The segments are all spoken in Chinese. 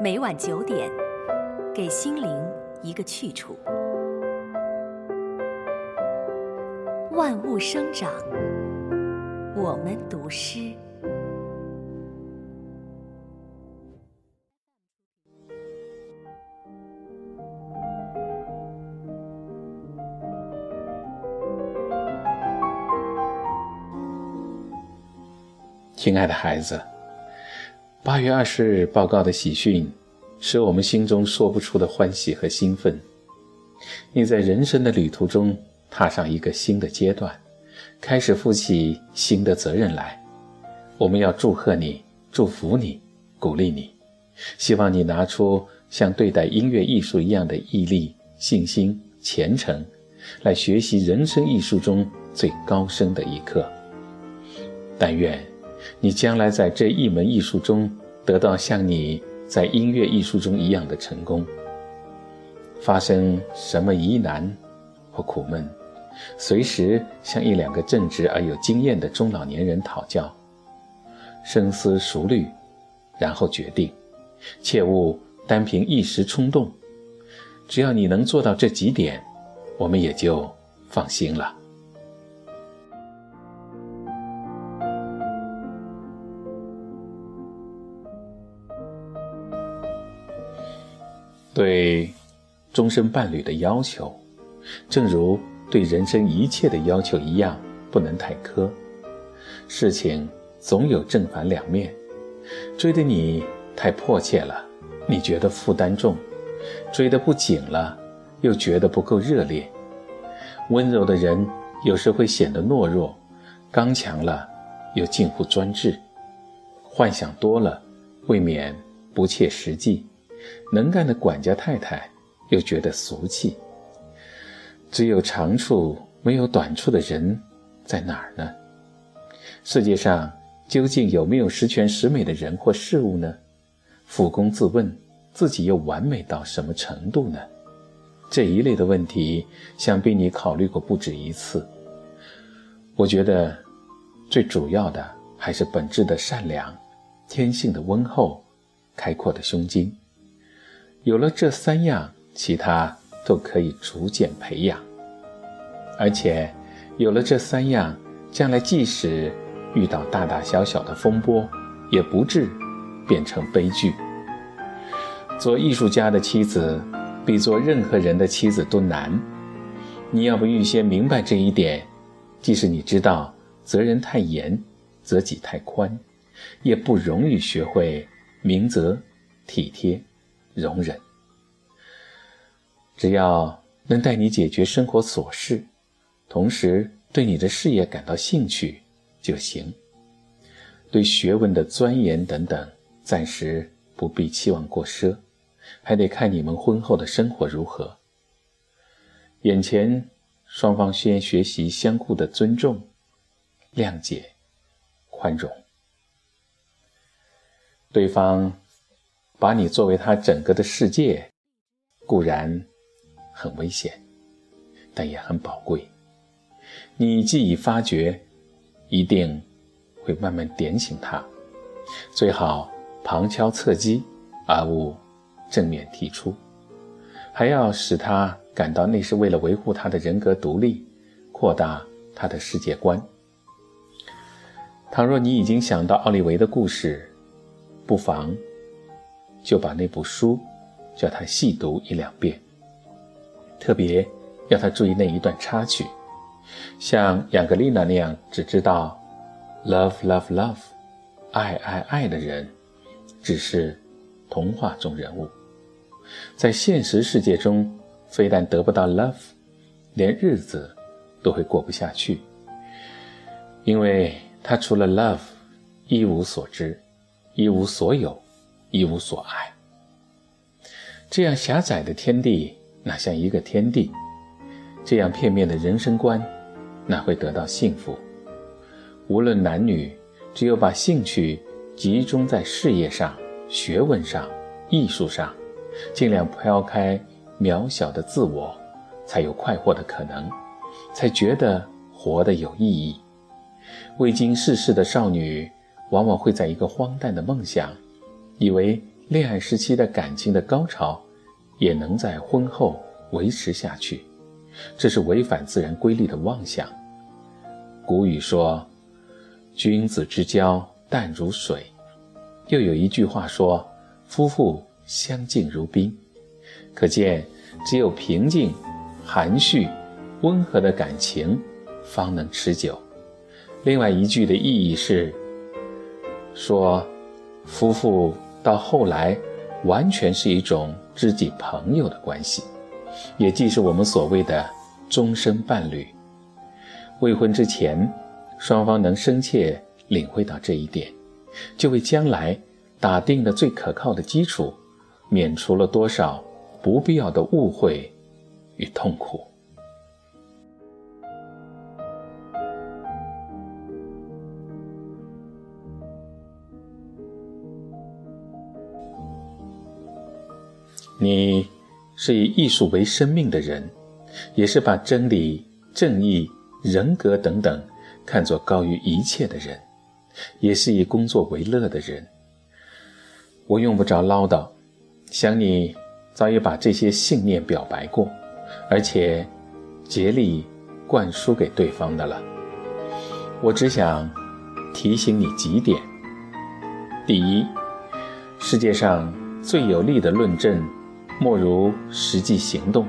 每晚九点，给心灵一个去处。万物生长，我们读诗。亲爱的孩子，八月二十日报告的喜讯，使我们心中说不出的欢喜和兴奋。你在人生的旅途中踏上一个新的阶段，开始负起新的责任来。我们要祝贺你，祝福你，鼓励你，希望你拿出像对待音乐艺术一样的毅力、信心、虔诚，来学习人生艺术中最高深的一课。但愿。你将来在这一门艺术中得到像你在音乐艺术中一样的成功。发生什么疑难或苦闷，随时向一两个正直而有经验的中老年人讨教，深思熟虑，然后决定，切勿单凭一时冲动。只要你能做到这几点，我们也就放心了。对终身伴侣的要求，正如对人生一切的要求一样，不能太苛。事情总有正反两面，追的你太迫切了，你觉得负担重；追的不紧了，又觉得不够热烈。温柔的人有时会显得懦弱，刚强了又近乎专制。幻想多了，未免不切实际。能干的管家太太又觉得俗气。只有长处没有短处的人在哪儿呢？世界上究竟有没有十全十美的人或事物呢？俯躬自问，自己又完美到什么程度呢？这一类的问题，想必你考虑过不止一次。我觉得，最主要的还是本质的善良、天性的温厚、开阔的胸襟。有了这三样，其他都可以逐渐培养。而且，有了这三样，将来即使遇到大大小小的风波，也不至变成悲剧。做艺术家的妻子，比做任何人的妻子都难。你要不预先明白这一点，即使你知道责任太严，责己太宽，也不容易学会明责体贴。容忍，只要能带你解决生活琐事，同时对你的事业感到兴趣就行。对学问的钻研等等，暂时不必期望过奢，还得看你们婚后的生活如何。眼前双方先学习相互的尊重、谅解、宽容，对方。把你作为他整个的世界，固然很危险，但也很宝贵。你既已发觉，一定会慢慢点醒他。最好旁敲侧击，而勿正面提出。还要使他感到那是为了维护他的人格独立，扩大他的世界观。倘若你已经想到奥利维的故事，不妨。就把那部书叫他细读一两遍，特别要他注意那一段插曲，像雅格丽娜那样只知道 “love love love”，爱爱爱的人，只是童话中人物，在现实世界中，非但得不到 love，连日子都会过不下去，因为他除了 love，一无所知，一无所有。一无所爱，这样狭窄的天地哪像一个天地？这样片面的人生观哪会得到幸福？无论男女，只有把兴趣集中在事业上、学问上、艺术上，尽量抛开渺小的自我，才有快活的可能，才觉得活得有意义。未经世事的少女，往往会在一个荒诞的梦想。以为恋爱时期的感情的高潮，也能在婚后维持下去，这是违反自然规律的妄想。古语说：“君子之交淡如水。”又有一句话说：“夫妇相敬如宾。”可见，只有平静、含蓄、温和的感情，方能持久。另外一句的意义是说，夫妇到后来完全是一种知己朋友的关系，也即是我们所谓的终身伴侣。未婚之前，双方能深切领会到这一点，就为将来打定了最可靠的基础，免除了多少不必要的误会与痛苦。你是以艺术为生命的人，也是把真理、正义、人格等等看作高于一切的人，也是以工作为乐的人。我用不着唠叨，想你早已把这些信念表白过，而且竭力灌输给对方的了。我只想提醒你几点：第一，世界上最有力的论证。莫如实际行动，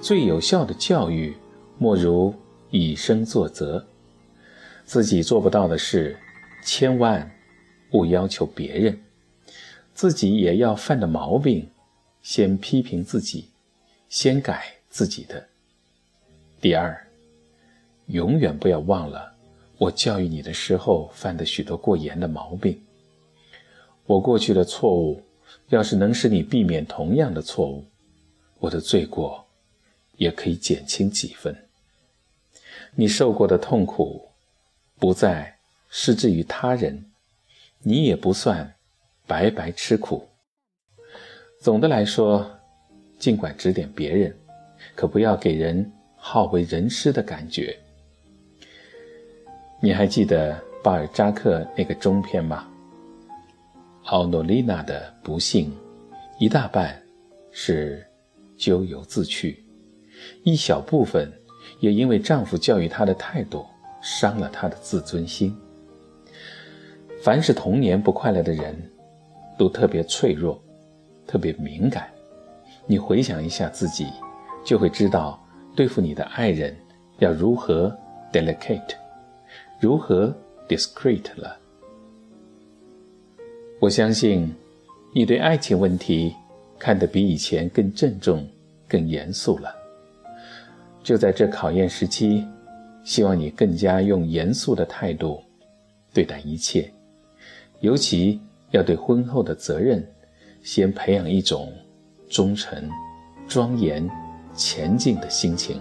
最有效的教育，莫如以身作则。自己做不到的事，千万勿要求别人。自己也要犯的毛病，先批评自己，先改自己的。第二，永远不要忘了我教育你的时候犯的许多过严的毛病。我过去的错误。要是能使你避免同样的错误，我的罪过也可以减轻几分。你受过的痛苦，不再施之于他人，你也不算白白吃苦。总的来说，尽管指点别人，可不要给人好为人师的感觉。你还记得巴尔扎克那个中篇吗？奥诺丽娜的不幸，一大半是咎由自取，一小部分也因为丈夫教育她的态度伤了她的自尊心。凡是童年不快乐的人，都特别脆弱，特别敏感。你回想一下自己，就会知道对付你的爱人要如何 delicate，如何 discreet 了。我相信，你对爱情问题看得比以前更郑重、更严肃了。就在这考验时期，希望你更加用严肃的态度对待一切，尤其要对婚后的责任，先培养一种忠诚、庄严、前进的心情。